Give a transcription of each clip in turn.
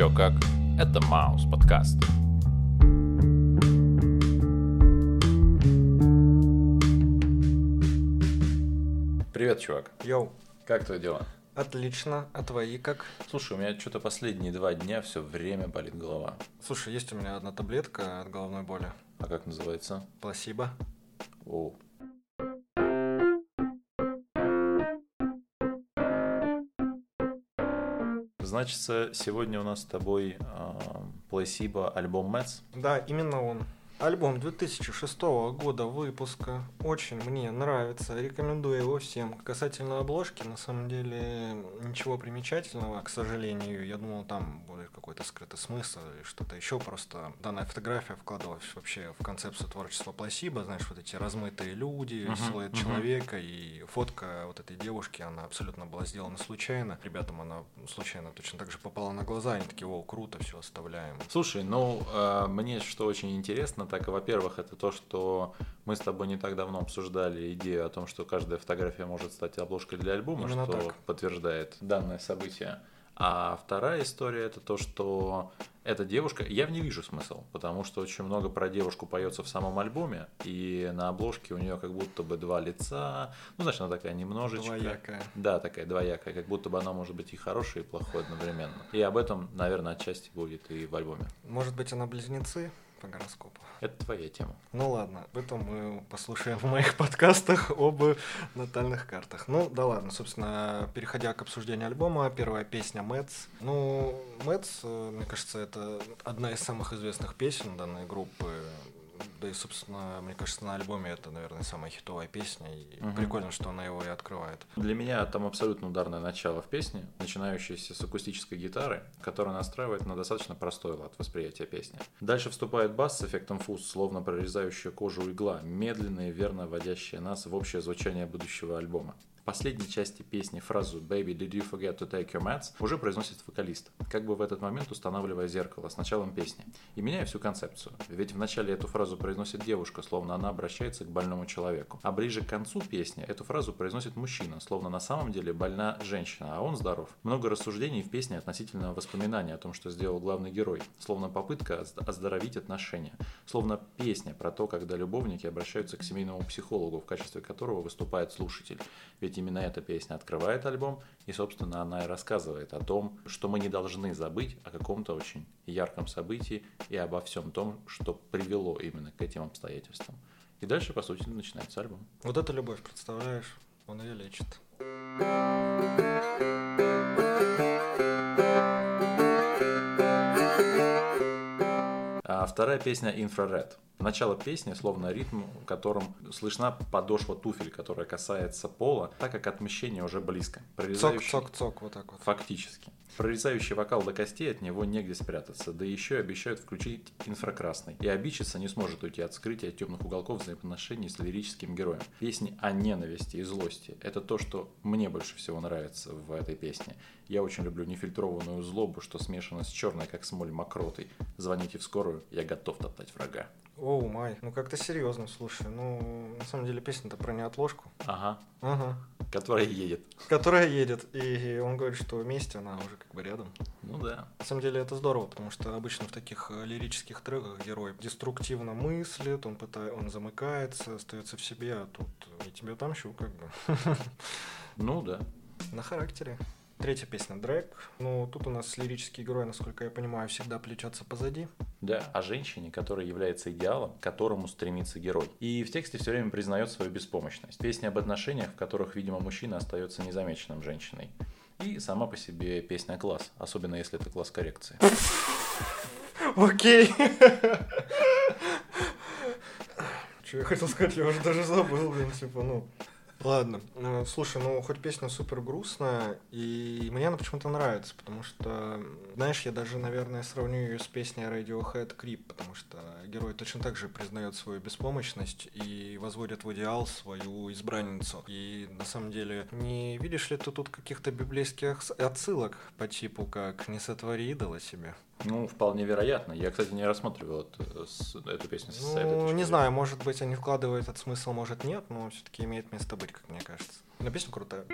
Чё как? Это Маус подкаст. Привет, чувак. Йоу, Как твои дела? отлично. А твои как? Слушай, у меня что-то последние два дня все время болит голова. Слушай, есть у меня одна таблетка от головной боли. А как называется? Пласибо. О. Значит, сегодня у нас с тобой э, Placebo альбом Mets. Да, именно он. Альбом 2006 года выпуска. Очень мне нравится. Рекомендую его всем. Касательно обложки, на самом деле, ничего примечательного, к сожалению. Я думал, там какой-то скрытый смысл или что-то еще. Просто данная фотография вкладывалась вообще в концепцию творчества Пласиба. Знаешь, вот эти размытые люди, Мгм, силуэт мгм. человека и фотка вот этой девушки, она абсолютно была сделана случайно. Ребятам она случайно точно так же попала на глаза. Они такие, о, круто, все оставляем. Слушай, ну, э, мне что очень интересно, так, во-первых, это то, что мы с тобой не так давно обсуждали идею о том, что каждая фотография может стать обложкой для альбома, Именно что так. подтверждает данное событие. А вторая история это то, что эта девушка, я в ней вижу смысл, потому что очень много про девушку поется в самом альбоме, и на обложке у нее как будто бы два лица, ну, значит, она такая немножечко... Двоякая. Да, такая двоякая, как будто бы она может быть и хорошая, и плохой одновременно. И об этом, наверное, отчасти будет и в альбоме. Может быть, она близнецы по гороскопу. Это твоя тема. Ну ладно, об этом мы послушаем в моих подкастах об натальных картах. Ну да ладно, собственно, переходя к обсуждению альбома, первая песня Мэтс. Ну, Мэтс, э, мне кажется, это одна из самых известных песен данной группы. Да и, собственно, мне кажется, на альбоме это, наверное, самая хитовая песня. И Мгм. прикольно, что она его и открывает. Для меня там абсолютно ударное начало в песне, начинающееся с акустической гитары, которая настраивает на достаточно простой лад восприятия песни. Дальше вступает бас с эффектом фуз, словно прорезающая кожу игла, медленная и верно вводящая нас в общее звучание будущего альбома. Последней части песни фразу «Baby, did you forget to take your meds» уже произносит вокалист, как бы в этот момент устанавливая зеркало с началом песни и меняя всю концепцию. Ведь вначале эту фразу произносит девушка, словно она обращается к больному человеку. А ближе к концу песни эту фразу произносит мужчина, словно на самом деле больна женщина, а он здоров. Много рассуждений в песне относительно воспоминания о том, что сделал главный герой, словно попытка оз- оздоровить отношения, словно песня про то, когда любовники обращаются к семейному психологу, в качестве которого выступает слушатель. Ведь именно эта песня открывает альбом, и, собственно, она и рассказывает о том, что мы не должны забыть о каком-то очень ярком событии и обо всем том, что привело именно к этим обстоятельствам. И дальше, по сути, начинается альбом. Вот эта любовь, представляешь? Он ее лечит. А вторая песня «Infrared». Начало песни словно ритм, в котором слышна подошва туфель, которая касается пола, так как отмещение уже близко. Прорезающий- Цок-цок-цок, вот так вот. Фактически. Прорезающий вокал до костей от него негде спрятаться, да еще и обещают включить инфракрасный. И обидчица не сможет уйти от скрытия темных уголков взаимоотношений с лирическим героем. Песни о ненависти и злости – это то, что мне больше всего нравится в этой песне. Я очень люблю нефильтрованную злобу, что смешано с черной, как смоль, мокротой. Звоните в скорую, я готов топтать врага. Оу, май. Ну как-то серьезно, слушай. Ну, на самом деле песня-то про неотложку. Ага, Ага. которая едет. Которая едет. И он говорит, что вместе она уже как бы рядом. Ну да. На самом деле это здорово, потому что обычно в таких э, лирических треках герой деструктивно мыслит, он пытается, он замыкается, остается в себе, а тут я тебя отомщу, как бы. Ну да. На характере. Третья песня Дрэк. Ну, тут у нас лирический герой, насколько я понимаю, всегда плечется позади. Да, о женщине, которая является идеалом, к которому стремится герой. И в тексте все время признает свою беспомощность. Песня об отношениях, в которых, видимо, мужчина остается незамеченным женщиной. И сама по себе песня класс, особенно если это класс коррекции. Окей. Что я хотел сказать, я уже даже забыл, блин, типа, ну. Ладно, э, слушай, ну хоть песня супер грустная, и мне она почему-то нравится, потому что, знаешь, я даже, наверное, сравню ее с песней Radiohead Creep, потому что герой точно так же признает свою беспомощность и возводит в идеал свою избранницу. И на самом деле, не видишь ли ты тут каких-то библейских отсылок по типу как «не сотвори идола себе»? Ну, вполне вероятно. Я, кстати, не рассматривал эту, эту песню с этой Ну, не знаю, может быть, они вкладывают этот смысл, может нет, но все-таки имеет место быть, как мне кажется. Но песня крутая.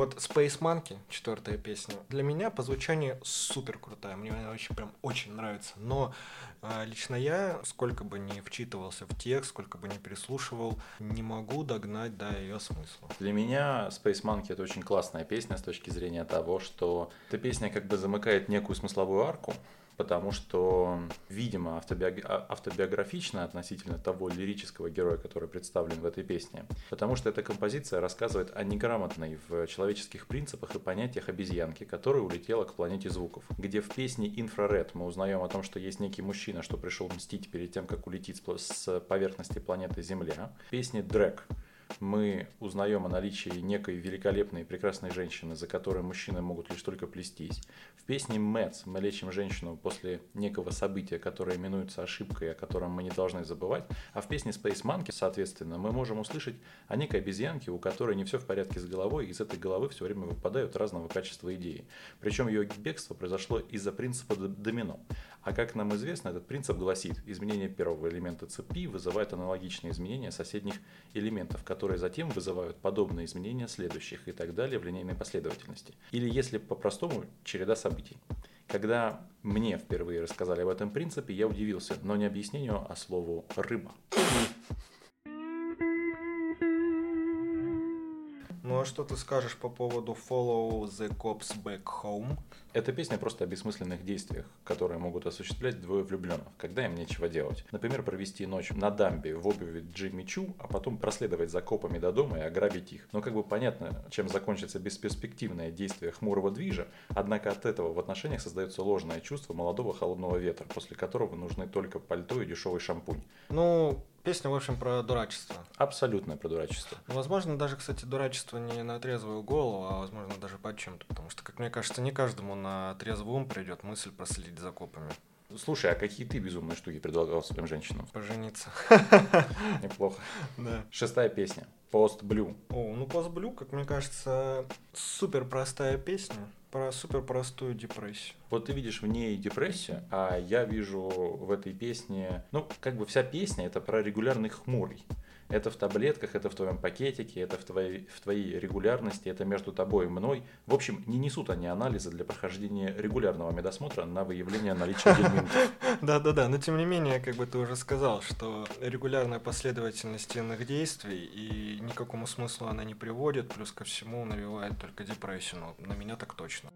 Вот Space Monkey, четвертая песня, для меня по звучанию супер крутая. Мне она очень прям очень нравится. Но э, лично я, сколько бы ни вчитывался в текст, сколько бы ни переслушивал, не могу догнать до ее смысла. Для меня Space Monkey это очень классная песня с точки зрения того, что эта песня как бы замыкает некую смысловую арку, потому что, видимо, автобиог... А, автобиографично относительно того лирического героя, который представлен в этой песне. Потому что эта композиция рассказывает о неграмотной в человеческих принципах и понятиях обезьянки, которая улетела к планете звуков. Где в песне «Инфраред» мы узнаем о том, что есть некий мужчина, что пришел мстить перед тем, как улететь с поверхности планеты Земля. В песне «Дрэк» мы узнаем о наличии некой великолепной и прекрасной женщины, за которой мужчины могут лишь только плестись. В песне «Мэтс» мы лечим женщину после некого события, которое именуется ошибкой, о котором мы не должны забывать. А в песне «Space Monkey», соответственно, мы можем услышать о некой обезьянке, у которой не все в порядке с головой, и из этой головы все время выпадают разного качества идеи. Причем ее бегство произошло из-за принципа домино. А как нам известно, этот принцип гласит, изменение первого элемента цепи вызывает аналогичные изменения соседних элементов, которые затем вызывают подобные изменения следующих и так далее в линейной последовательности. Или если по-простому, череда событий. Когда мне впервые рассказали об этом принципе, я удивился, но не объяснению, а слову «рыба». Ну а что ты скажешь по поводу Follow the Cops Back Home? Эта песня просто о бессмысленных действиях, которые могут осуществлять двое влюбленных, когда им нечего делать. Например, провести ночь на дамбе в обуви Джимми Чу, а потом проследовать за копами до дома и ограбить их. Но как бы понятно, чем закончится бесперспективное действие хмурого движа, однако от этого в отношениях создается ложное чувство молодого холодного ветра, после которого нужны только пальто и дешевый шампунь. Ну, Песня, в общем, про дурачество. Абсолютное про дурачество. Ну, возможно, даже, кстати, дурачество не на трезвую голову, а, возможно, даже под чем-то. Потому что, как мне кажется, не каждому на трезвый ум придет мысль проследить за копами. Слушай, а какие ты безумные штуки предлагал своим женщинам? Пожениться. Неплохо. Да. Шестая песня. Пост Блю. О, ну Пост Блю, как мне кажется, супер простая песня про супер простую депрессию. Вот ты видишь в ней депрессию, а я вижу в этой песне, ну, как бы вся песня это про регулярный хмурый. Это в таблетках, это в твоем пакетике, это в твоей, в твоей регулярности, это между тобой и мной. В общем, не несут они анализы для прохождения регулярного медосмотра на выявление наличия гельминтов. Да-да-да, но тем не менее, как бы ты уже сказал, что регулярная последовательность иных действий и никакому смыслу она не приводит, плюс ко всему навевает только депрессию, но на меня так точно.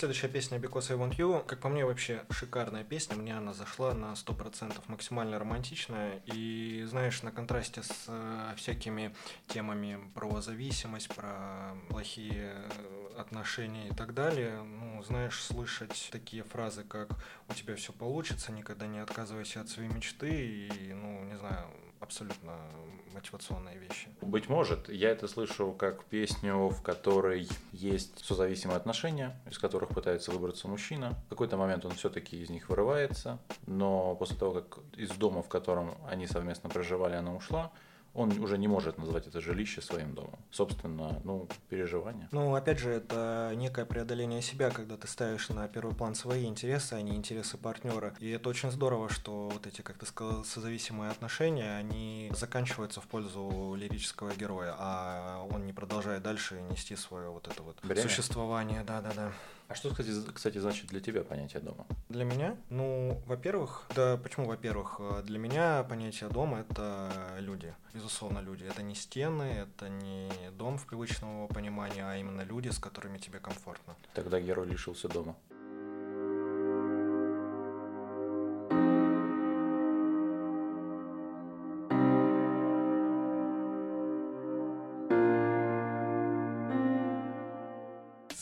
Следующая песня Because I Want You, как по мне, вообще шикарная песня. Мне она зашла на 100%, максимально романтичная. И, знаешь, на контрасте с э, всякими темами про зависимость, про плохие отношения и так далее, ну, знаешь, слышать такие фразы, как «у тебя все получится, никогда не отказывайся от своей мечты» и, ну, не знаю, абсолютно мотивационные вещи. Быть может, я это слышу как песню, в которой есть созависимые отношения, из которых пытается выбраться мужчина. В какой-то момент он все-таки из них вырывается, но после того, как из дома, в котором они совместно проживали, она ушла, он уже не может назвать это жилище своим домом. Собственно, ну, переживания. Ну, опять же, это некое преодоление себя, когда ты ставишь на первый план свои интересы, а не интересы партнера. И это очень здорово, что вот эти, как ты сказал, созависимые отношения, они заканчиваются в пользу лирического героя, а он не продолжает дальше нести свое вот это вот Бремя? существование. Да-да-да. А что, кстати, значит для тебя понятие дома? Для меня? Ну, во-первых, да, почему во-первых? Э, для меня понятие дома — это люди. Безусловно, люди. Это не стены, это не дом в привычном понимании, а именно люди, с которыми тебе комфортно. Тогда герой лишился дома.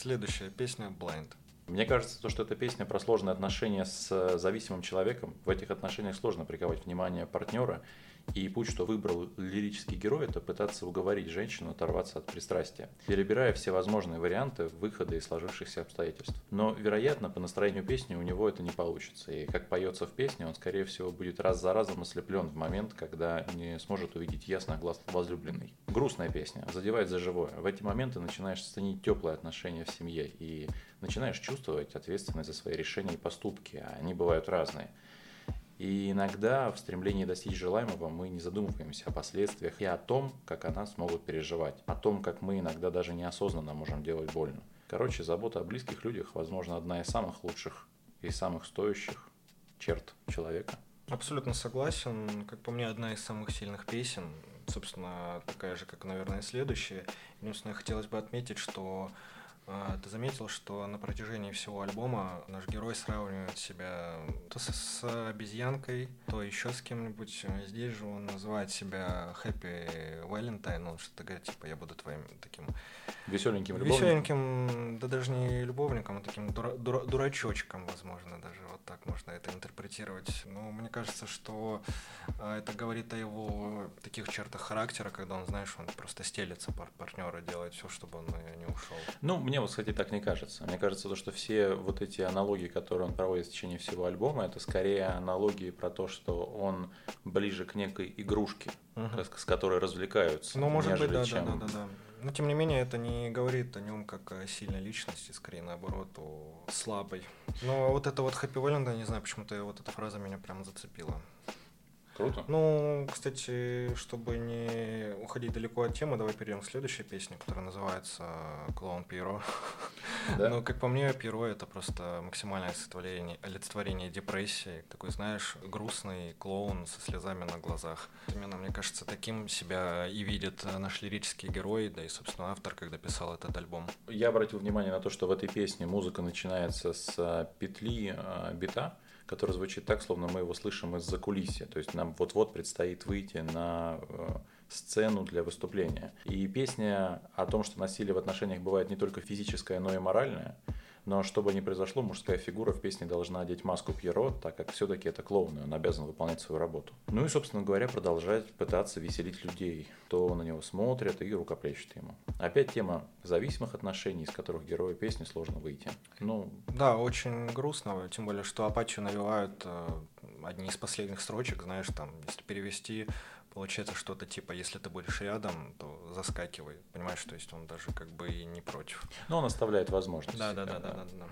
Следующая песня Blind. Мне кажется, то, что эта песня про сложные отношения с э, зависимым человеком. В этих отношениях сложно приковать внимание партнера и путь, что выбрал лирический герой, это пытаться уговорить женщину оторваться от пристрастия, перебирая все возможные варианты выхода из сложившихся обстоятельств. Но, вероятно, по настроению песни у него это не получится. И как поется в песне, он, скорее всего, будет раз за разом ослеплен в момент, когда не сможет увидеть ясно глаз возлюбленный. Грустная песня, задевает за живое. В эти моменты начинаешь ценить теплые отношения в семье и начинаешь чувствовать ответственность за свои решения и поступки, а они бывают разные. И иногда в стремлении достичь желаемого мы не задумываемся о последствиях и о том, как о нас могут переживать, о том, как мы иногда даже неосознанно можем делать больно. Короче, забота о близких людях, возможно, одна из самых лучших и самых стоящих черт человека. Абсолютно согласен. Как по мне, одна из самых сильных песен. Собственно, такая же, как, наверное, следующая. Единственное, хотелось бы отметить, что ты заметил, что на протяжении всего альбома наш герой сравнивает себя то с, с обезьянкой, то еще с кем-нибудь. Здесь же он называет себя Happy Valentine, он что-то говорит, типа, я буду твоим таким... Веселеньким любовником? Веселеньким, да даже не любовником, а таким дура, дура, дурачочком, возможно, даже вот так можно это интерпретировать. Но мне кажется, что а, это говорит о его таких чертах характера, когда он, знаешь, он просто стелится пар партнера, делает все, чтобы он не ушел. Ну, мне мне вот, кстати, так не кажется. Мне кажется, то, что все вот эти аналогии, которые он проводит в течение всего альбома, это скорее аналогии про то, что он ближе к некой игрушке, угу. с, которой развлекаются. Ну, может быть, да, чем... да, да, да, да. Но тем не менее, это не говорит о нем как о сильной личности, скорее наоборот, о слабой. Но вот это вот Happy Valentine, не знаю, почему-то вот эта фраза меня прям зацепила. Круто. Ну, кстати, чтобы не уходить далеко от темы, давай перейдем к следующей песне, которая называется «Клоун Пиро». Да? Ну, как по мне, Пиро — это просто максимальное олицетворение, олицетворение депрессии. Такой, знаешь, грустный клоун со слезами на глазах. Именно, мне кажется, таким себя и видит наш лирический герой, да и, собственно, автор, когда писал этот альбом. Я обратил внимание на то, что в этой песне музыка начинается с петли а, бита, который звучит так, словно мы его слышим из-за кулисья. То есть нам вот-вот предстоит выйти на э, сцену для выступления. И песня о том, что насилие в отношениях бывает не только физическое, но и моральное, но чтобы не произошло, мужская фигура в песне должна одеть маску Пьеро, так как все-таки это клоун, и он обязан выполнять свою работу. Ну и, собственно говоря, продолжать пытаться веселить людей, кто на него смотрит и рукоплещет ему. Опять тема зависимых отношений, из которых герою песни сложно выйти. Ну, да, очень грустно, тем более, что апатию навевают э, одни из последних строчек, знаешь, там, если перевести получается что-то типа, если ты будешь рядом, то заскакивай. Понимаешь, то есть он даже как бы и не против. Но он оставляет возможность. Да, да, да, да, да, да.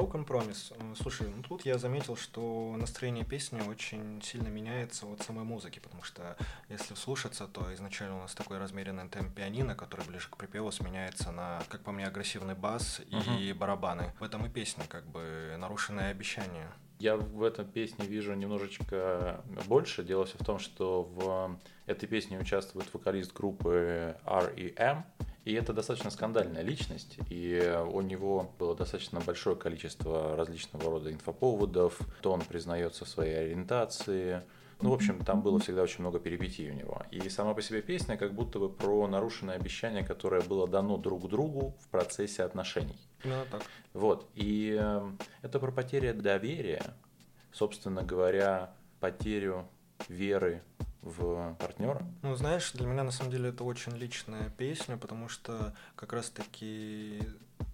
Broken Promise. Слушай, ну тут я заметил, что настроение песни очень сильно меняется от самой музыки, потому что если слушаться, то изначально у нас такой размеренный темп пианино, который ближе к припеву сменяется на, как по мне, агрессивный бас и uh-huh. барабаны. В этом и песня, как бы нарушенное обещание. Я в этой песне вижу немножечко больше. Дело все в том, что в этой песне участвует вокалист группы R.E.M., и это достаточно скандальная личность, и у него было достаточно большое количество различного рода инфоповодов, то он признается в своей ориентации, ну, в общем, там было всегда очень много перипетий у него. И сама по себе песня как будто бы про нарушенное обещание, которое было дано друг другу в процессе отношений. Ну, так. Вот. И э, это про потерю доверия, собственно говоря, потерю веры в партнера? Ну, знаешь, для меня на самом деле это очень личная песня, потому что как раз-таки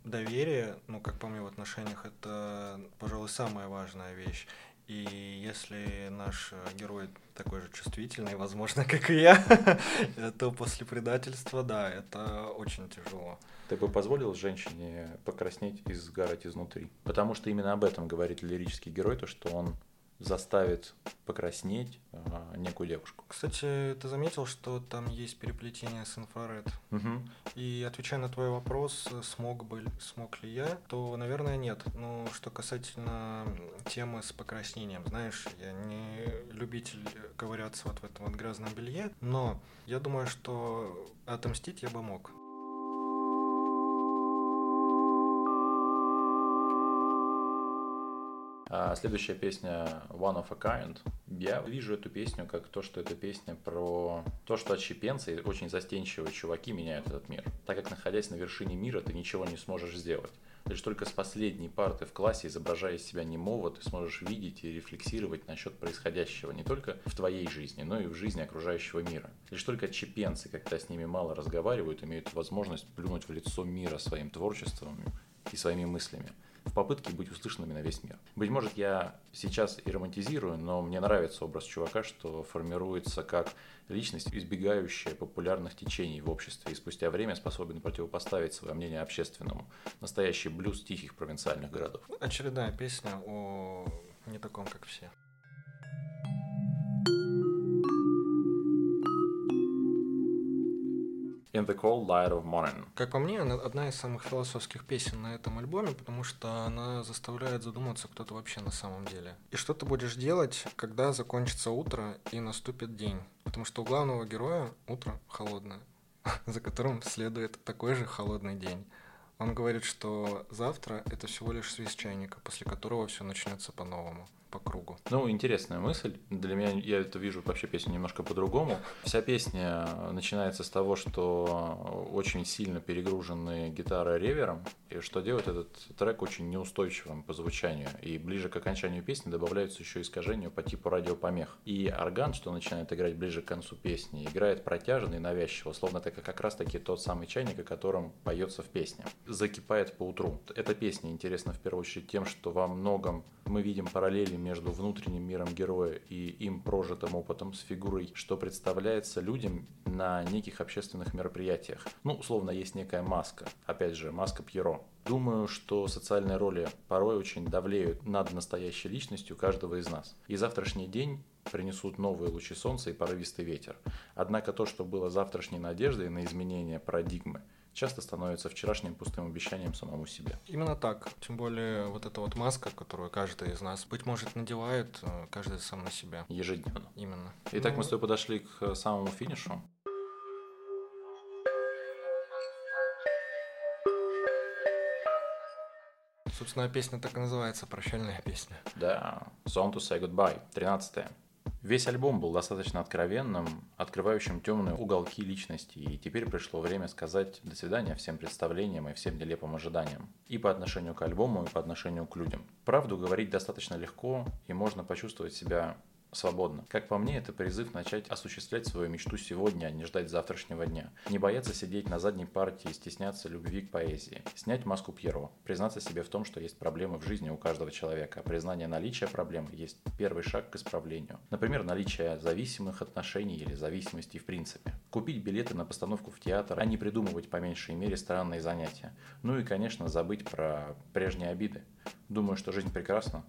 доверие, ну, как по мне, в отношениях, это, пожалуй, самая важная вещь. И если наш герой такой же чувствительный, возможно, как и я, то после предательства, да, это очень тяжело. Ты бы позволил женщине покраснеть и сгорать изнутри? Потому что именно об этом говорит лирический герой, то, что он заставит покраснеть э, некую девушку. Кстати, ты заметил, что там есть переплетение с инфраред? Угу. И отвечая на твой вопрос, смог бы, смог ли я, то, наверное, нет. Но что касательно темы с покраснением, знаешь, я не любитель ковыряться вот в этом вот грязном белье, но я думаю, что отомстить я бы мог. Следующая песня One of a Kind. Я вижу эту песню как то, что это песня про то, что отщепенцы, очень застенчивые чуваки меняют этот мир. Так как находясь на вершине мира, ты ничего не сможешь сделать. Лишь только с последней парты в классе, изображая из себя немого, ты сможешь видеть и рефлексировать насчет происходящего не только в твоей жизни, но и в жизни окружающего мира. Лишь только отщепенцы, когда с ними мало разговаривают, имеют возможность плюнуть в лицо мира своим творчеством и своими мыслями. В попытке быть услышанными на весь мир. Быть может, я сейчас и романтизирую, но мне нравится образ чувака, что формируется как личность, избегающая популярных течений в обществе и спустя время способен противопоставить свое мнение общественному. Настоящий блюз тихих провинциальных городов. Очередная песня о не таком, как все. In the Cold Light of Morning. Как по мне, одна из самых философских песен на этом альбоме, потому что она заставляет задуматься, кто ты вообще на самом деле. И что ты будешь делать, когда закончится утро и наступит день. Потому что у главного героя утро холодное, за которым следует такой же холодный день. Он говорит, что завтра это всего лишь свист чайника, после которого все начнется по-новому по кругу. Ну, интересная мысль. Для меня я это вижу вообще песню немножко по-другому. Вся песня начинается с того, что очень сильно перегружены гитара ревером, и что делает этот трек очень неустойчивым по звучанию. И ближе к окончанию песни добавляются еще искажения по типу радиопомех. И орган, что начинает играть ближе к концу песни, играет протяжно и навязчиво, словно это как раз таки тот самый чайник, о котором поется в песне. Закипает по утру. Эта песня интересна в первую очередь тем, что во многом мы видим параллели между внутренним миром героя и им прожитым опытом с фигурой, что представляется людям на неких общественных мероприятиях. Ну, условно, есть некая маска. Опять же, маска Пьеро. Думаю, что социальные роли порой очень давлеют над настоящей личностью каждого из нас. И завтрашний день принесут новые лучи солнца и порывистый ветер. Однако то, что было завтрашней надеждой на изменение парадигмы, часто становится вчерашним пустым обещанием самому себе. Именно так. Тем более вот эта вот маска, которую каждый из нас, быть может, надевает, э, каждый сам на себя. Ежедневно. Именно. Итак, ну... мы с тобой подошли к самому финишу. Собственно, песня так и называется, прощальная песня. Да, Song to Say Goodbye, 13 Весь альбом был достаточно откровенным, открывающим темные уголки личности, и теперь пришло время сказать «до свидания» всем представлениям и всем нелепым ожиданиям. И по отношению к альбому, и по отношению к людям. Правду говорить достаточно легко, и можно почувствовать себя свободно. Как по мне, это призыв начать осуществлять свою мечту сегодня, а не ждать завтрашнего дня. Не бояться сидеть на задней партии и стесняться любви к поэзии. Снять маску Пьеро. Признаться себе в том, что есть проблемы в жизни у каждого человека. Признание наличия проблем есть первый шаг к исправлению. Например, наличие зависимых отношений или зависимости в принципе. Купить билеты на постановку в театр, а не придумывать по меньшей мере странные занятия. Ну и, конечно, забыть про прежние обиды. Думаю, что жизнь прекрасна,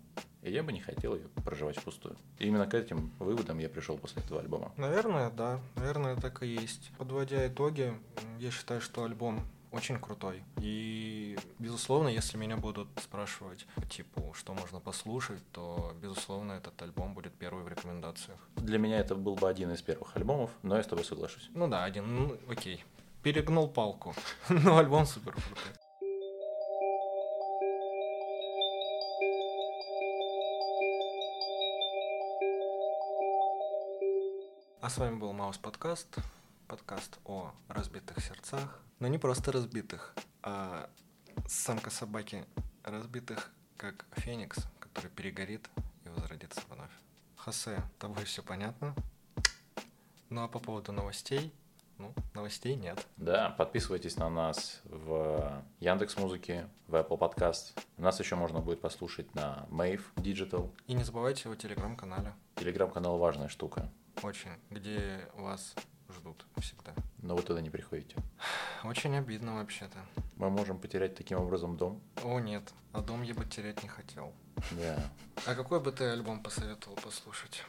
и я бы не хотел ее проживать впустую. И именно к этим выводам я пришел после этого альбома. Наверное, да. Наверное, так и есть. Подводя итоги, я считаю, что альбом очень крутой. И, безусловно, если меня будут спрашивать, типа, что можно послушать, то, безусловно, этот альбом будет первый в рекомендациях. Для меня это был бы один из первых альбомов, но я с тобой соглашусь. Ну да, один, ну окей. Перегнул палку. но альбом супер крутой. А с вами был Маус Подкаст. Подкаст о разбитых сердцах. Но не просто разбитых, а самка собаки разбитых, как феникс, который перегорит и возродится вновь. Хосе, тобой все понятно. Ну а по поводу новостей, ну, новостей нет. Да, подписывайтесь на нас в Яндекс Музыке, в Apple Podcast. Нас еще можно будет послушать на Mave Digital. И не забывайте о телеграм-канале. Телеграм-канал важная штука. Очень. Где вас ждут всегда. Но вы туда не приходите. Очень обидно вообще-то. Мы можем потерять таким образом дом. О, нет. А дом я бы терять не хотел. Да. А какой бы ты альбом посоветовал послушать?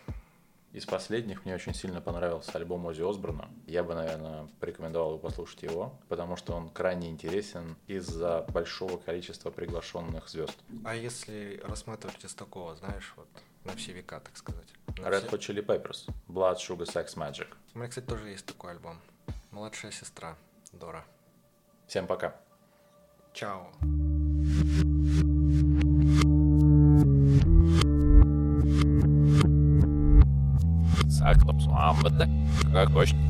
Из последних мне очень сильно понравился альбом Ози Осборна. Я бы, наверное, порекомендовал послушать его, потому что он крайне интересен из-за большого количества приглашенных звезд. А если рассматривать из такого, знаешь, вот на все века, так сказать? Red Hot Chili Peppers, Blood, Sugar, Sex, Magic. У меня, кстати, тоже есть такой альбом. Младшая сестра, Дора. Всем пока. Чао. Как хочешь.